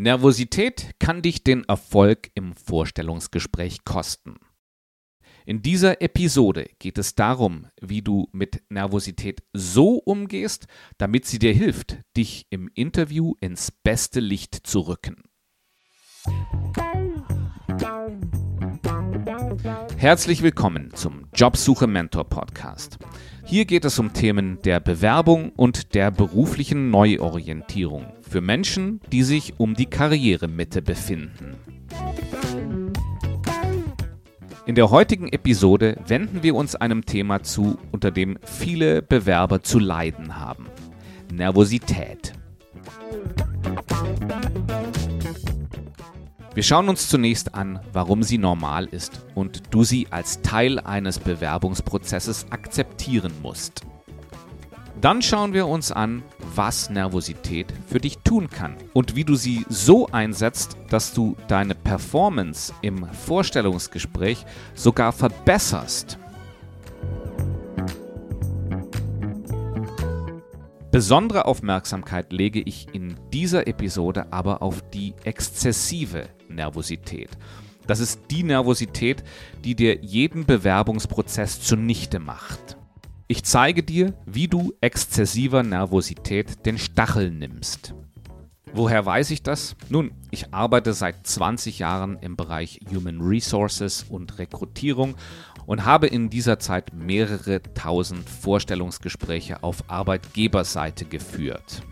Nervosität kann dich den Erfolg im Vorstellungsgespräch kosten. In dieser Episode geht es darum, wie du mit Nervosität so umgehst, damit sie dir hilft, dich im Interview ins beste Licht zu rücken. Herzlich willkommen zum Jobsuche Mentor Podcast. Hier geht es um Themen der Bewerbung und der beruflichen Neuorientierung für Menschen, die sich um die Karrieremitte befinden. In der heutigen Episode wenden wir uns einem Thema zu, unter dem viele Bewerber zu leiden haben. Nervosität. Wir schauen uns zunächst an, warum sie normal ist und du sie als Teil eines Bewerbungsprozesses akzeptieren musst. Dann schauen wir uns an, was Nervosität für dich tun kann und wie du sie so einsetzt, dass du deine Performance im Vorstellungsgespräch sogar verbesserst. Besondere Aufmerksamkeit lege ich in dieser Episode aber auf die exzessive Nervosität. Das ist die Nervosität, die dir jeden Bewerbungsprozess zunichte macht. Ich zeige dir, wie du exzessiver Nervosität den Stachel nimmst. Woher weiß ich das? Nun, ich arbeite seit 20 Jahren im Bereich Human Resources und Rekrutierung und habe in dieser Zeit mehrere tausend Vorstellungsgespräche auf Arbeitgeberseite geführt.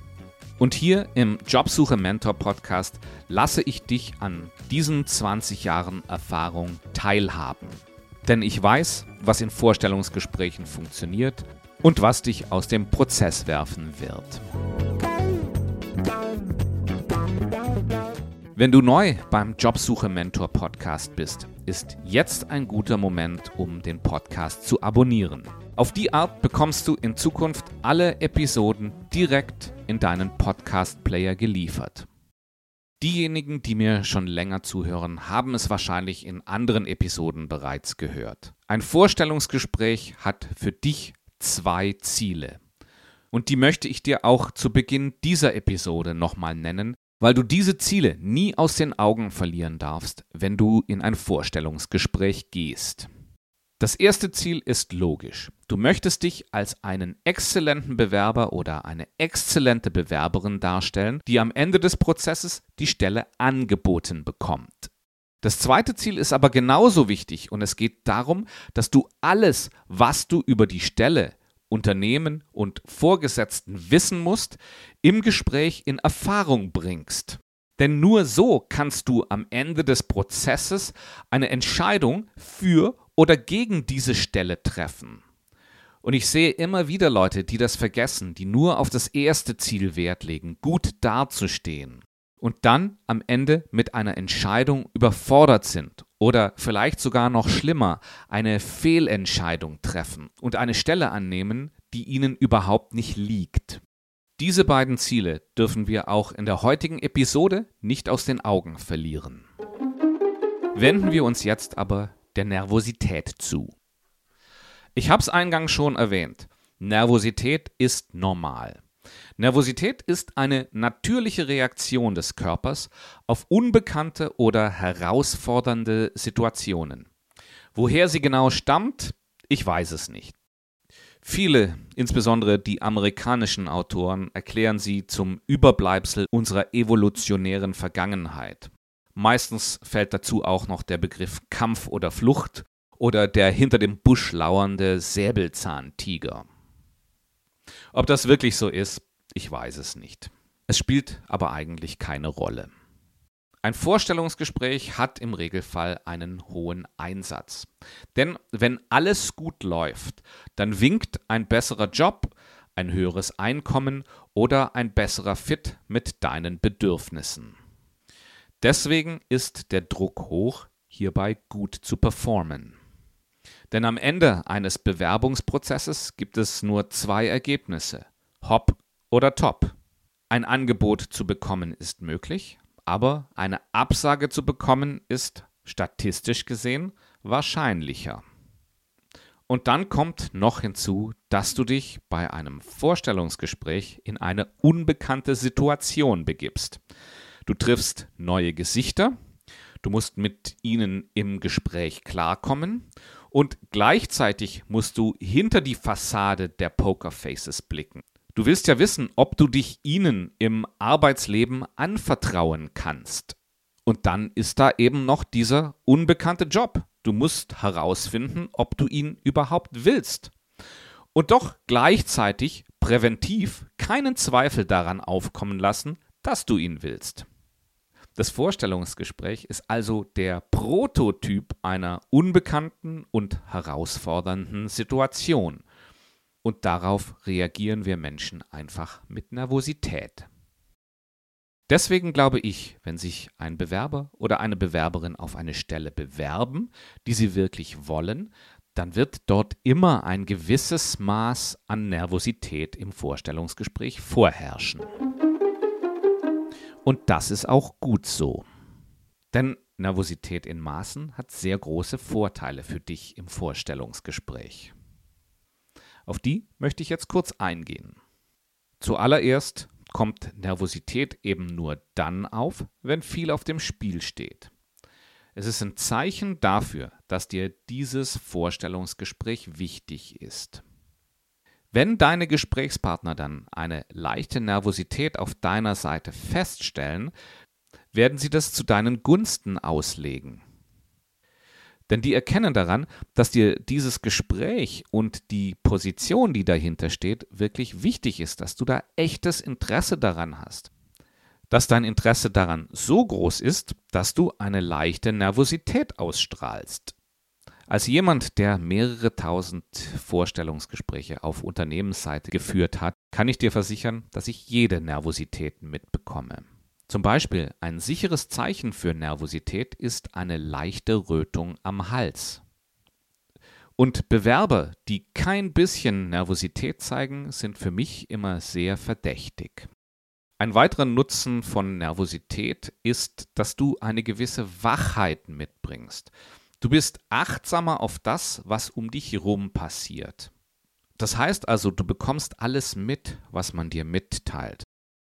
Und hier im Jobsuche Mentor Podcast lasse ich dich an diesen 20 Jahren Erfahrung teilhaben. Denn ich weiß, was in Vorstellungsgesprächen funktioniert und was dich aus dem Prozess werfen wird. Wenn du neu beim Jobsuche Mentor Podcast bist, ist jetzt ein guter Moment, um den Podcast zu abonnieren. Auf die Art bekommst du in Zukunft alle Episoden direkt in deinen Podcast-Player geliefert. Diejenigen, die mir schon länger zuhören, haben es wahrscheinlich in anderen Episoden bereits gehört. Ein Vorstellungsgespräch hat für dich zwei Ziele. Und die möchte ich dir auch zu Beginn dieser Episode nochmal nennen, weil du diese Ziele nie aus den Augen verlieren darfst, wenn du in ein Vorstellungsgespräch gehst. Das erste Ziel ist logisch. Du möchtest dich als einen exzellenten Bewerber oder eine exzellente Bewerberin darstellen, die am Ende des Prozesses die Stelle angeboten bekommt. Das zweite Ziel ist aber genauso wichtig und es geht darum, dass du alles, was du über die Stelle, Unternehmen und Vorgesetzten wissen musst, im Gespräch in Erfahrung bringst. Denn nur so kannst du am Ende des Prozesses eine Entscheidung für oder gegen diese Stelle treffen. Und ich sehe immer wieder Leute, die das vergessen, die nur auf das erste Ziel Wert legen, gut dazustehen und dann am Ende mit einer Entscheidung überfordert sind oder vielleicht sogar noch schlimmer, eine Fehlentscheidung treffen und eine Stelle annehmen, die ihnen überhaupt nicht liegt. Diese beiden Ziele dürfen wir auch in der heutigen Episode nicht aus den Augen verlieren. Wenden wir uns jetzt aber der Nervosität zu. Ich habe es eingangs schon erwähnt. Nervosität ist normal. Nervosität ist eine natürliche Reaktion des Körpers auf unbekannte oder herausfordernde Situationen. Woher sie genau stammt, ich weiß es nicht. Viele, insbesondere die amerikanischen Autoren, erklären sie zum Überbleibsel unserer evolutionären Vergangenheit. Meistens fällt dazu auch noch der Begriff Kampf oder Flucht oder der hinter dem Busch lauernde Säbelzahntiger. Ob das wirklich so ist, ich weiß es nicht. Es spielt aber eigentlich keine Rolle. Ein Vorstellungsgespräch hat im Regelfall einen hohen Einsatz. Denn wenn alles gut läuft, dann winkt ein besserer Job, ein höheres Einkommen oder ein besserer Fit mit deinen Bedürfnissen. Deswegen ist der Druck hoch, hierbei gut zu performen. Denn am Ende eines Bewerbungsprozesses gibt es nur zwei Ergebnisse, Hop oder Top. Ein Angebot zu bekommen ist möglich, aber eine Absage zu bekommen ist statistisch gesehen wahrscheinlicher. Und dann kommt noch hinzu, dass du dich bei einem Vorstellungsgespräch in eine unbekannte Situation begibst. Du triffst neue Gesichter, du musst mit ihnen im Gespräch klarkommen und gleichzeitig musst du hinter die Fassade der Pokerfaces blicken. Du willst ja wissen, ob du dich ihnen im Arbeitsleben anvertrauen kannst. Und dann ist da eben noch dieser unbekannte Job. Du musst herausfinden, ob du ihn überhaupt willst. Und doch gleichzeitig präventiv keinen Zweifel daran aufkommen lassen, dass du ihn willst. Das Vorstellungsgespräch ist also der Prototyp einer unbekannten und herausfordernden Situation und darauf reagieren wir Menschen einfach mit Nervosität. Deswegen glaube ich, wenn sich ein Bewerber oder eine Bewerberin auf eine Stelle bewerben, die sie wirklich wollen, dann wird dort immer ein gewisses Maß an Nervosität im Vorstellungsgespräch vorherrschen. Und das ist auch gut so. Denn Nervosität in Maßen hat sehr große Vorteile für dich im Vorstellungsgespräch. Auf die möchte ich jetzt kurz eingehen. Zuallererst kommt Nervosität eben nur dann auf, wenn viel auf dem Spiel steht. Es ist ein Zeichen dafür, dass dir dieses Vorstellungsgespräch wichtig ist. Wenn deine Gesprächspartner dann eine leichte Nervosität auf deiner Seite feststellen, werden sie das zu deinen Gunsten auslegen. Denn die erkennen daran, dass dir dieses Gespräch und die Position, die dahinter steht, wirklich wichtig ist, dass du da echtes Interesse daran hast. Dass dein Interesse daran so groß ist, dass du eine leichte Nervosität ausstrahlst. Als jemand, der mehrere tausend Vorstellungsgespräche auf Unternehmensseite geführt hat, kann ich dir versichern, dass ich jede Nervosität mitbekomme. Zum Beispiel ein sicheres Zeichen für Nervosität ist eine leichte Rötung am Hals. Und Bewerber, die kein bisschen Nervosität zeigen, sind für mich immer sehr verdächtig. Ein weiterer Nutzen von Nervosität ist, dass du eine gewisse Wachheit mitbringst. Du bist achtsamer auf das, was um dich herum passiert. Das heißt also, du bekommst alles mit, was man dir mitteilt.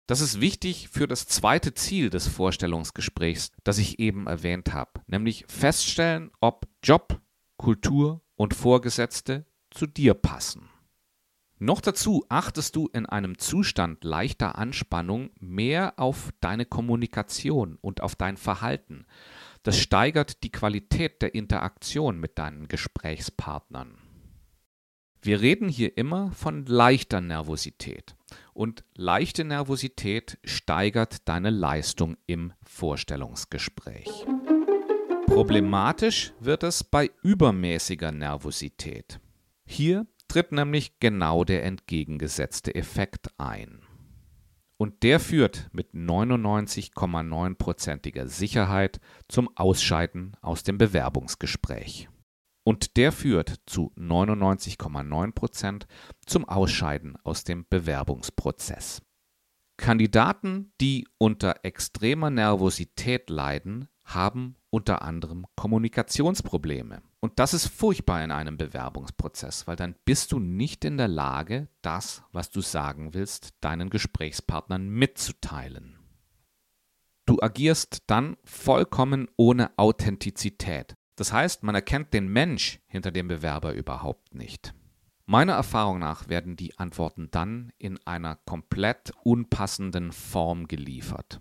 Das ist wichtig für das zweite Ziel des Vorstellungsgesprächs, das ich eben erwähnt habe, nämlich feststellen, ob Job, Kultur und Vorgesetzte zu dir passen. Noch dazu achtest du in einem Zustand leichter Anspannung mehr auf deine Kommunikation und auf dein Verhalten. Das steigert die Qualität der Interaktion mit deinen Gesprächspartnern. Wir reden hier immer von leichter Nervosität und leichte Nervosität steigert deine Leistung im Vorstellungsgespräch. Problematisch wird es bei übermäßiger Nervosität. Hier tritt nämlich genau der entgegengesetzte Effekt ein. Und der führt mit 99,9%iger Sicherheit zum Ausscheiden aus dem Bewerbungsgespräch. Und der führt zu 99,9% zum Ausscheiden aus dem Bewerbungsprozess. Kandidaten, die unter extremer Nervosität leiden, haben unter anderem Kommunikationsprobleme. Und das ist furchtbar in einem Bewerbungsprozess, weil dann bist du nicht in der Lage, das, was du sagen willst, deinen Gesprächspartnern mitzuteilen. Du agierst dann vollkommen ohne Authentizität. Das heißt, man erkennt den Mensch hinter dem Bewerber überhaupt nicht. Meiner Erfahrung nach werden die Antworten dann in einer komplett unpassenden Form geliefert.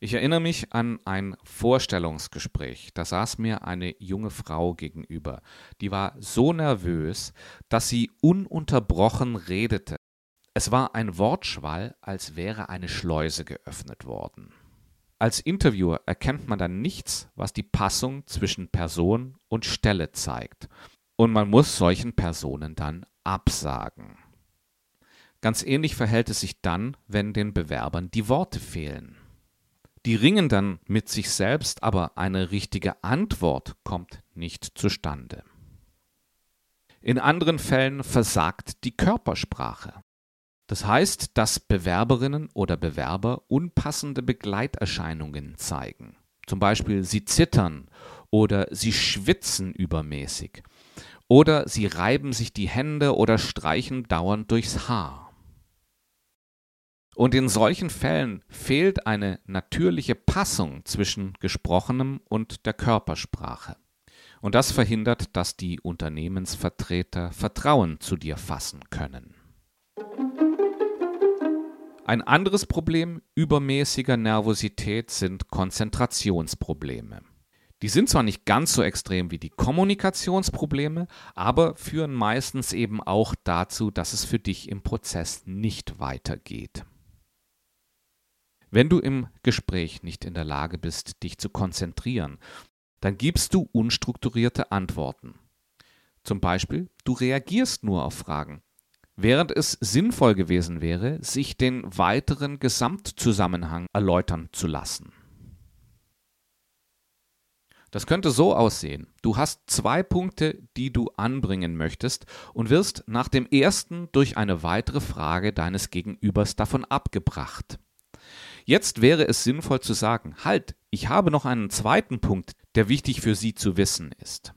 Ich erinnere mich an ein Vorstellungsgespräch. Da saß mir eine junge Frau gegenüber. Die war so nervös, dass sie ununterbrochen redete. Es war ein Wortschwall, als wäre eine Schleuse geöffnet worden. Als Interviewer erkennt man dann nichts, was die Passung zwischen Person und Stelle zeigt. Und man muss solchen Personen dann absagen. Ganz ähnlich verhält es sich dann, wenn den Bewerbern die Worte fehlen. Die ringen dann mit sich selbst, aber eine richtige Antwort kommt nicht zustande. In anderen Fällen versagt die Körpersprache. Das heißt, dass Bewerberinnen oder Bewerber unpassende Begleiterscheinungen zeigen. Zum Beispiel sie zittern oder sie schwitzen übermäßig oder sie reiben sich die Hände oder streichen dauernd durchs Haar. Und in solchen Fällen fehlt eine natürliche Passung zwischen gesprochenem und der Körpersprache. Und das verhindert, dass die Unternehmensvertreter Vertrauen zu dir fassen können. Ein anderes Problem übermäßiger Nervosität sind Konzentrationsprobleme. Die sind zwar nicht ganz so extrem wie die Kommunikationsprobleme, aber führen meistens eben auch dazu, dass es für dich im Prozess nicht weitergeht. Wenn du im Gespräch nicht in der Lage bist, dich zu konzentrieren, dann gibst du unstrukturierte Antworten. Zum Beispiel, du reagierst nur auf Fragen, während es sinnvoll gewesen wäre, sich den weiteren Gesamtzusammenhang erläutern zu lassen. Das könnte so aussehen. Du hast zwei Punkte, die du anbringen möchtest und wirst nach dem ersten durch eine weitere Frage deines Gegenübers davon abgebracht. Jetzt wäre es sinnvoll zu sagen, halt, ich habe noch einen zweiten Punkt, der wichtig für Sie zu wissen ist.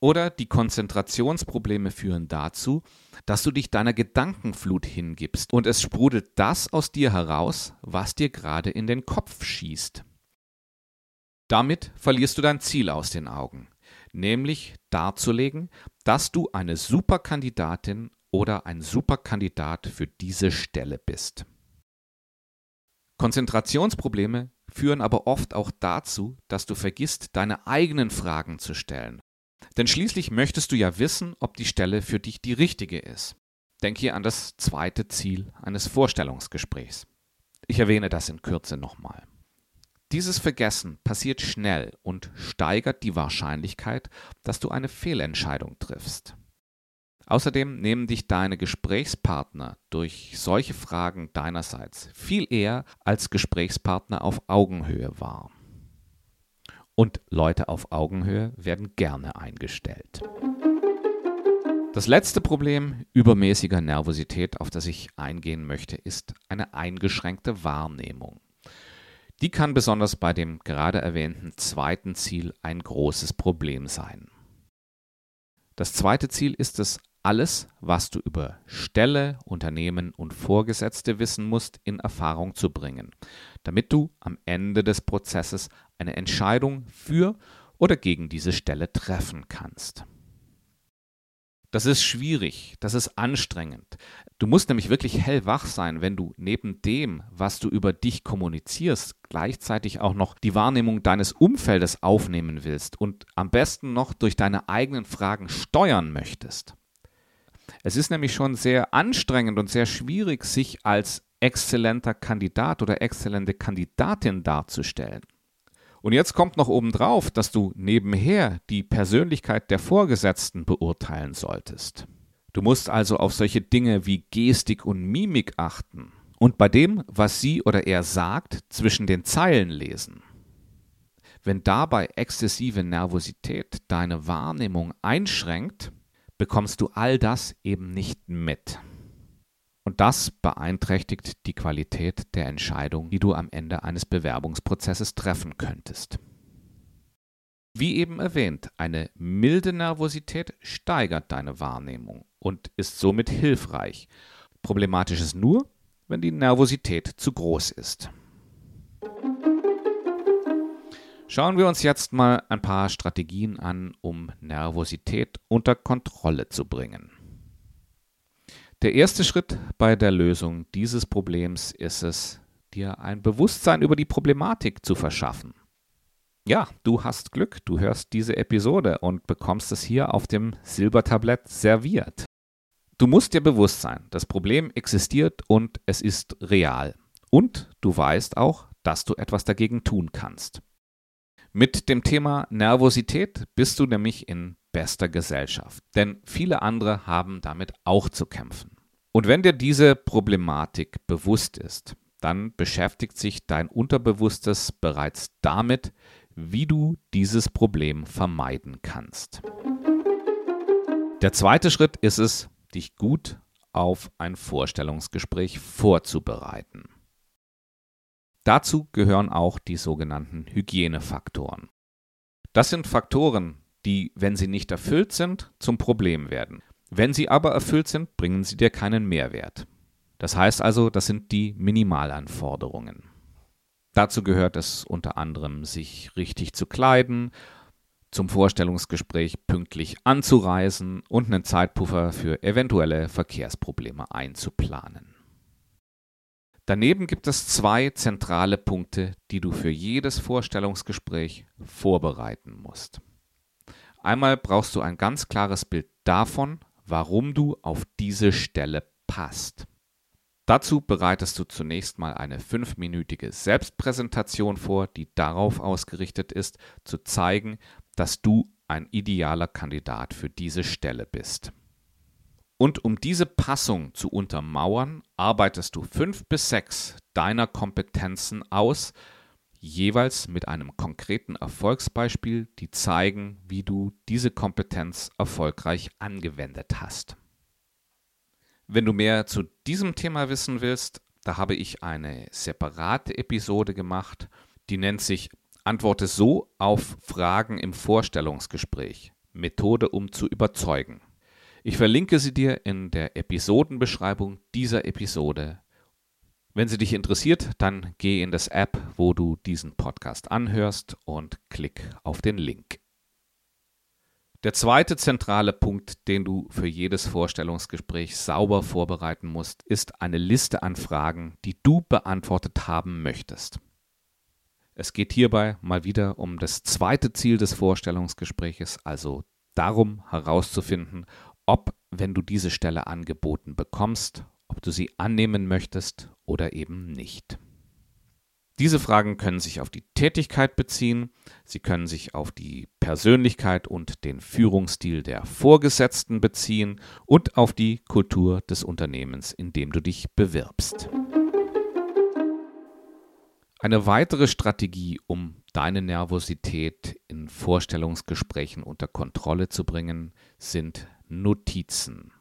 Oder die Konzentrationsprobleme führen dazu, dass du dich deiner Gedankenflut hingibst und es sprudelt das aus dir heraus, was dir gerade in den Kopf schießt. Damit verlierst du dein Ziel aus den Augen, nämlich darzulegen, dass du eine Superkandidatin oder ein Superkandidat für diese Stelle bist. Konzentrationsprobleme führen aber oft auch dazu, dass du vergisst, deine eigenen Fragen zu stellen. Denn schließlich möchtest du ja wissen, ob die Stelle für dich die richtige ist. Denk hier an das zweite Ziel eines Vorstellungsgesprächs. Ich erwähne das in Kürze nochmal. Dieses Vergessen passiert schnell und steigert die Wahrscheinlichkeit, dass du eine Fehlentscheidung triffst. Außerdem nehmen dich deine Gesprächspartner durch solche Fragen deinerseits viel eher als Gesprächspartner auf Augenhöhe wahr. Und Leute auf Augenhöhe werden gerne eingestellt. Das letzte Problem übermäßiger Nervosität, auf das ich eingehen möchte, ist eine eingeschränkte Wahrnehmung. Die kann besonders bei dem gerade erwähnten zweiten Ziel ein großes Problem sein. Das zweite Ziel ist es, alles, was du über Stelle, Unternehmen und Vorgesetzte wissen musst, in Erfahrung zu bringen, damit du am Ende des Prozesses eine Entscheidung für oder gegen diese Stelle treffen kannst. Das ist schwierig, das ist anstrengend. Du musst nämlich wirklich hellwach sein, wenn du neben dem, was du über dich kommunizierst, gleichzeitig auch noch die Wahrnehmung deines Umfeldes aufnehmen willst und am besten noch durch deine eigenen Fragen steuern möchtest. Es ist nämlich schon sehr anstrengend und sehr schwierig, sich als exzellenter Kandidat oder exzellente Kandidatin darzustellen. Und jetzt kommt noch obendrauf, dass du nebenher die Persönlichkeit der Vorgesetzten beurteilen solltest. Du musst also auf solche Dinge wie Gestik und Mimik achten und bei dem, was sie oder er sagt, zwischen den Zeilen lesen. Wenn dabei exzessive Nervosität deine Wahrnehmung einschränkt, bekommst du all das eben nicht mit. Und das beeinträchtigt die Qualität der Entscheidung, die du am Ende eines Bewerbungsprozesses treffen könntest. Wie eben erwähnt, eine milde Nervosität steigert deine Wahrnehmung und ist somit hilfreich. Problematisch ist nur, wenn die Nervosität zu groß ist. Schauen wir uns jetzt mal ein paar Strategien an, um Nervosität unter Kontrolle zu bringen. Der erste Schritt bei der Lösung dieses Problems ist es, dir ein Bewusstsein über die Problematik zu verschaffen. Ja, du hast Glück, du hörst diese Episode und bekommst es hier auf dem Silbertablett serviert. Du musst dir bewusst sein, das Problem existiert und es ist real. Und du weißt auch, dass du etwas dagegen tun kannst. Mit dem Thema Nervosität bist du nämlich in bester Gesellschaft, denn viele andere haben damit auch zu kämpfen. Und wenn dir diese Problematik bewusst ist, dann beschäftigt sich dein Unterbewusstes bereits damit, wie du dieses Problem vermeiden kannst. Der zweite Schritt ist es, dich gut auf ein Vorstellungsgespräch vorzubereiten. Dazu gehören auch die sogenannten Hygienefaktoren. Das sind Faktoren, die, wenn sie nicht erfüllt sind, zum Problem werden. Wenn sie aber erfüllt sind, bringen sie dir keinen Mehrwert. Das heißt also, das sind die Minimalanforderungen. Dazu gehört es unter anderem, sich richtig zu kleiden, zum Vorstellungsgespräch pünktlich anzureisen und einen Zeitpuffer für eventuelle Verkehrsprobleme einzuplanen. Daneben gibt es zwei zentrale Punkte, die du für jedes Vorstellungsgespräch vorbereiten musst. Einmal brauchst du ein ganz klares Bild davon, warum du auf diese Stelle passt. Dazu bereitest du zunächst mal eine fünfminütige Selbstpräsentation vor, die darauf ausgerichtet ist, zu zeigen, dass du ein idealer Kandidat für diese Stelle bist. Und um diese Passung zu untermauern, arbeitest du fünf bis sechs deiner Kompetenzen aus, jeweils mit einem konkreten Erfolgsbeispiel, die zeigen, wie du diese Kompetenz erfolgreich angewendet hast. Wenn du mehr zu diesem Thema wissen willst, da habe ich eine separate Episode gemacht, die nennt sich Antworte so auf Fragen im Vorstellungsgespräch. Methode, um zu überzeugen. Ich verlinke sie dir in der Episodenbeschreibung dieser Episode. Wenn sie dich interessiert, dann geh in das App, wo du diesen Podcast anhörst und klick auf den Link. Der zweite zentrale Punkt, den du für jedes Vorstellungsgespräch sauber vorbereiten musst, ist eine Liste an Fragen, die du beantwortet haben möchtest. Es geht hierbei mal wieder um das zweite Ziel des Vorstellungsgespräches, also darum herauszufinden, ob, wenn du diese Stelle angeboten bekommst, ob du sie annehmen möchtest oder eben nicht. Diese Fragen können sich auf die Tätigkeit beziehen, sie können sich auf die Persönlichkeit und den Führungsstil der Vorgesetzten beziehen und auf die Kultur des Unternehmens, in dem du dich bewirbst. Eine weitere Strategie, um deine Nervosität in Vorstellungsgesprächen unter Kontrolle zu bringen, sind Notizen.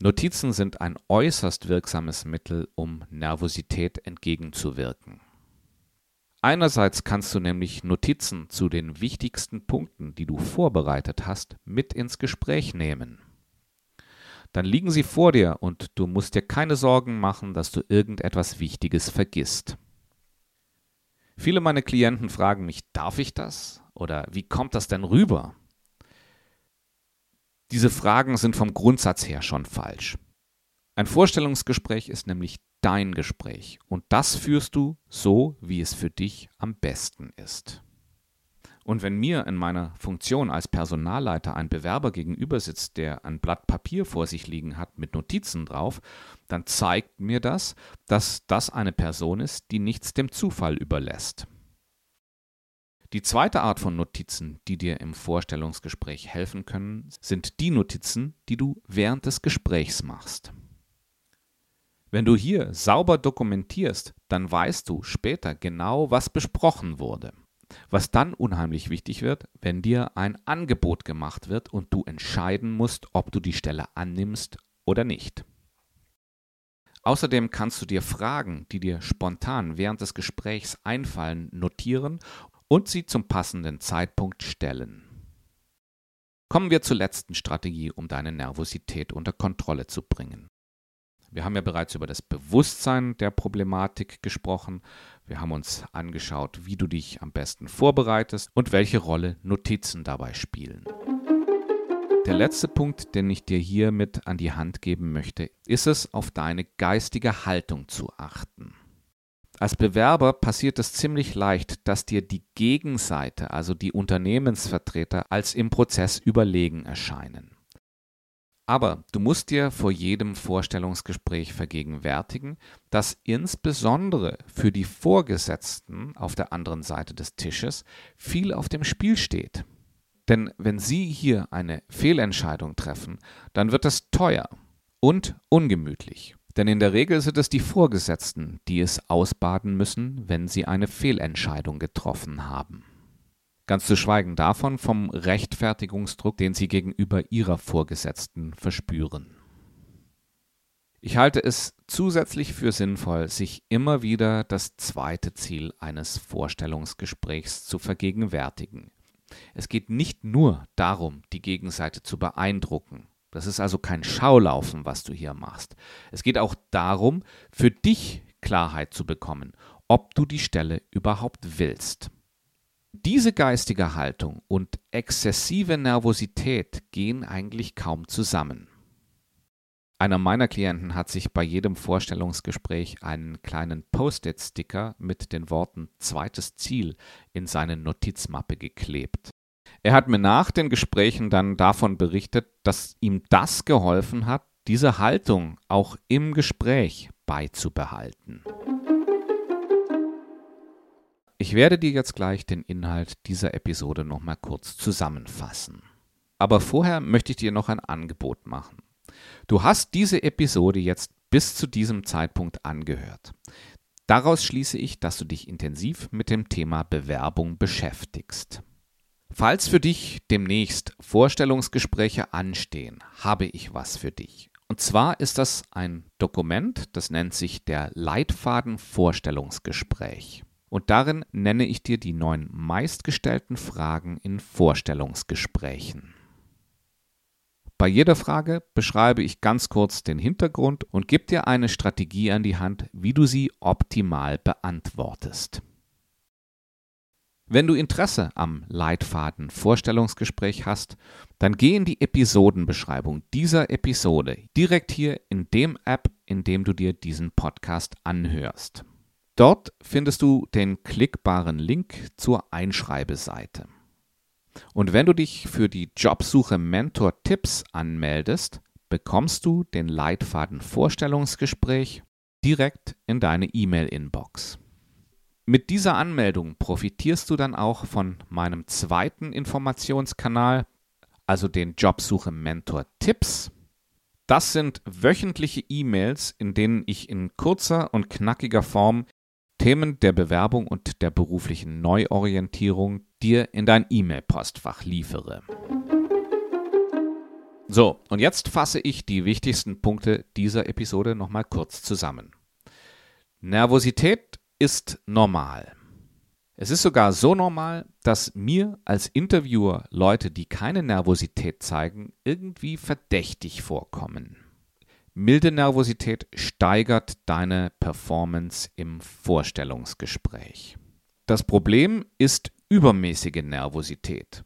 Notizen sind ein äußerst wirksames Mittel, um Nervosität entgegenzuwirken. Einerseits kannst du nämlich Notizen zu den wichtigsten Punkten, die du vorbereitet hast, mit ins Gespräch nehmen. Dann liegen sie vor dir und du musst dir keine Sorgen machen, dass du irgendetwas Wichtiges vergisst. Viele meiner Klienten fragen mich, darf ich das? Oder wie kommt das denn rüber? Diese Fragen sind vom Grundsatz her schon falsch. Ein Vorstellungsgespräch ist nämlich dein Gespräch und das führst du so, wie es für dich am besten ist. Und wenn mir in meiner Funktion als Personalleiter ein Bewerber gegenüber sitzt, der ein Blatt Papier vor sich liegen hat mit Notizen drauf, dann zeigt mir das, dass das eine Person ist, die nichts dem Zufall überlässt. Die zweite Art von Notizen, die dir im Vorstellungsgespräch helfen können, sind die Notizen, die du während des Gesprächs machst. Wenn du hier sauber dokumentierst, dann weißt du später genau, was besprochen wurde. Was dann unheimlich wichtig wird, wenn dir ein Angebot gemacht wird und du entscheiden musst, ob du die Stelle annimmst oder nicht. Außerdem kannst du dir Fragen, die dir spontan während des Gesprächs einfallen, notieren und sie zum passenden Zeitpunkt stellen. Kommen wir zur letzten Strategie, um deine Nervosität unter Kontrolle zu bringen. Wir haben ja bereits über das Bewusstsein der Problematik gesprochen. Wir haben uns angeschaut, wie du dich am besten vorbereitest und welche Rolle Notizen dabei spielen. Der letzte Punkt, den ich dir hier mit an die Hand geben möchte, ist es, auf deine geistige Haltung zu achten. Als Bewerber passiert es ziemlich leicht, dass dir die Gegenseite, also die Unternehmensvertreter, als im Prozess überlegen erscheinen. Aber du musst dir vor jedem Vorstellungsgespräch vergegenwärtigen, dass insbesondere für die Vorgesetzten auf der anderen Seite des Tisches viel auf dem Spiel steht. Denn wenn sie hier eine Fehlentscheidung treffen, dann wird es teuer und ungemütlich. Denn in der Regel sind es die Vorgesetzten, die es ausbaden müssen, wenn sie eine Fehlentscheidung getroffen haben. Ganz zu schweigen davon vom Rechtfertigungsdruck, den sie gegenüber ihrer Vorgesetzten verspüren. Ich halte es zusätzlich für sinnvoll, sich immer wieder das zweite Ziel eines Vorstellungsgesprächs zu vergegenwärtigen. Es geht nicht nur darum, die Gegenseite zu beeindrucken Das ist also kein Schaulaufen, was du hier machst. Es geht auch darum, für dich Klarheit zu bekommen, ob du die Stelle überhaupt willst. Diese geistige Haltung und exzessive Nervosität gehen eigentlich kaum zusammen. Einer meiner Klienten hat sich bei jedem Vorstellungsgespräch einen kleinen Post-it-Sticker mit den Worten zweites Ziel in seine Notizmappe geklebt. Er hat mir nach den Gesprächen dann davon berichtet, dass ihm das geholfen hat, diese Haltung auch im Gespräch beizubehalten. Ich werde dir jetzt gleich den Inhalt dieser Episode nochmal kurz zusammenfassen. Aber vorher möchte ich dir noch ein Angebot machen. Du hast diese Episode jetzt bis zu diesem Zeitpunkt angehört. Daraus schließe ich, dass du dich intensiv mit dem Thema Bewerbung beschäftigst. Falls für dich demnächst Vorstellungsgespräche anstehen, habe ich was für dich. Und zwar ist das ein Dokument, das nennt sich der Leitfaden Vorstellungsgespräch. Und darin nenne ich dir die neun meistgestellten Fragen in Vorstellungsgesprächen. Bei jeder Frage beschreibe ich ganz kurz den Hintergrund und gebe dir eine Strategie an die Hand, wie du sie optimal beantwortest. Wenn du Interesse am Leitfaden Vorstellungsgespräch hast, dann geh in die Episodenbeschreibung dieser Episode direkt hier in dem App, in dem du dir diesen Podcast anhörst. Dort findest du den klickbaren Link zur Einschreibeseite. Und wenn du dich für die Jobsuche Mentor Tipps anmeldest, bekommst du den Leitfaden Vorstellungsgespräch direkt in deine E-Mail-Inbox. Mit dieser Anmeldung profitierst du dann auch von meinem zweiten Informationskanal, also den Jobsuche Mentor Tipps. Das sind wöchentliche E-Mails, in denen ich in kurzer und knackiger Form Themen der Bewerbung und der beruflichen Neuorientierung dir in dein E-Mail-Postfach liefere. So, und jetzt fasse ich die wichtigsten Punkte dieser Episode nochmal kurz zusammen. Nervosität ist normal. Es ist sogar so normal, dass mir als Interviewer Leute, die keine Nervosität zeigen, irgendwie verdächtig vorkommen. Milde Nervosität steigert deine Performance im Vorstellungsgespräch. Das Problem ist übermäßige Nervosität.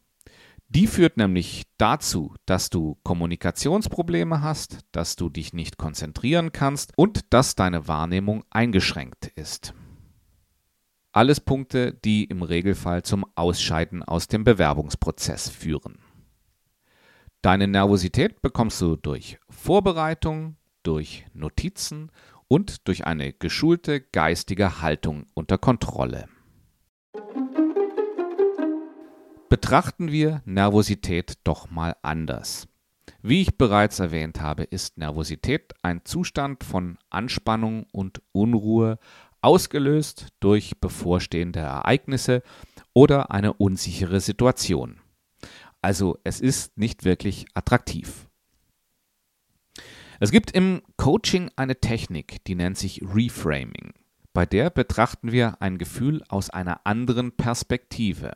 Die führt nämlich dazu, dass du Kommunikationsprobleme hast, dass du dich nicht konzentrieren kannst und dass deine Wahrnehmung eingeschränkt ist. Alles Punkte, die im Regelfall zum Ausscheiden aus dem Bewerbungsprozess führen. Deine Nervosität bekommst du durch Vorbereitung, durch Notizen und durch eine geschulte geistige Haltung unter Kontrolle. Betrachten wir Nervosität doch mal anders. Wie ich bereits erwähnt habe, ist Nervosität ein Zustand von Anspannung und Unruhe, ausgelöst durch bevorstehende Ereignisse oder eine unsichere Situation. Also es ist nicht wirklich attraktiv. Es gibt im Coaching eine Technik, die nennt sich Reframing. Bei der betrachten wir ein Gefühl aus einer anderen Perspektive.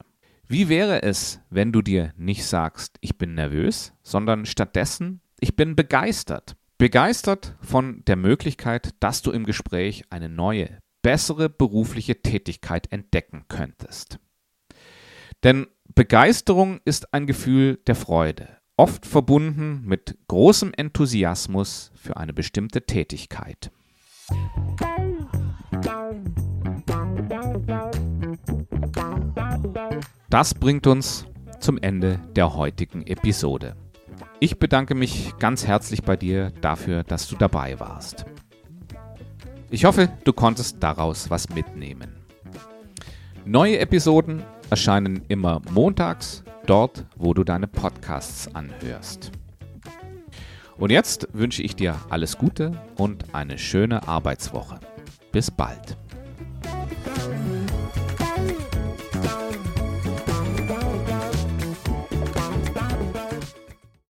Wie wäre es, wenn du dir nicht sagst, ich bin nervös, sondern stattdessen, ich bin begeistert. Begeistert von der Möglichkeit, dass du im Gespräch eine neue, bessere berufliche Tätigkeit entdecken könntest. Denn Begeisterung ist ein Gefühl der Freude, oft verbunden mit großem Enthusiasmus für eine bestimmte Tätigkeit. Das bringt uns zum Ende der heutigen Episode. Ich bedanke mich ganz herzlich bei dir dafür, dass du dabei warst. Ich hoffe, du konntest daraus was mitnehmen. Neue Episoden erscheinen immer montags, dort, wo du deine Podcasts anhörst. Und jetzt wünsche ich dir alles Gute und eine schöne Arbeitswoche. Bis bald.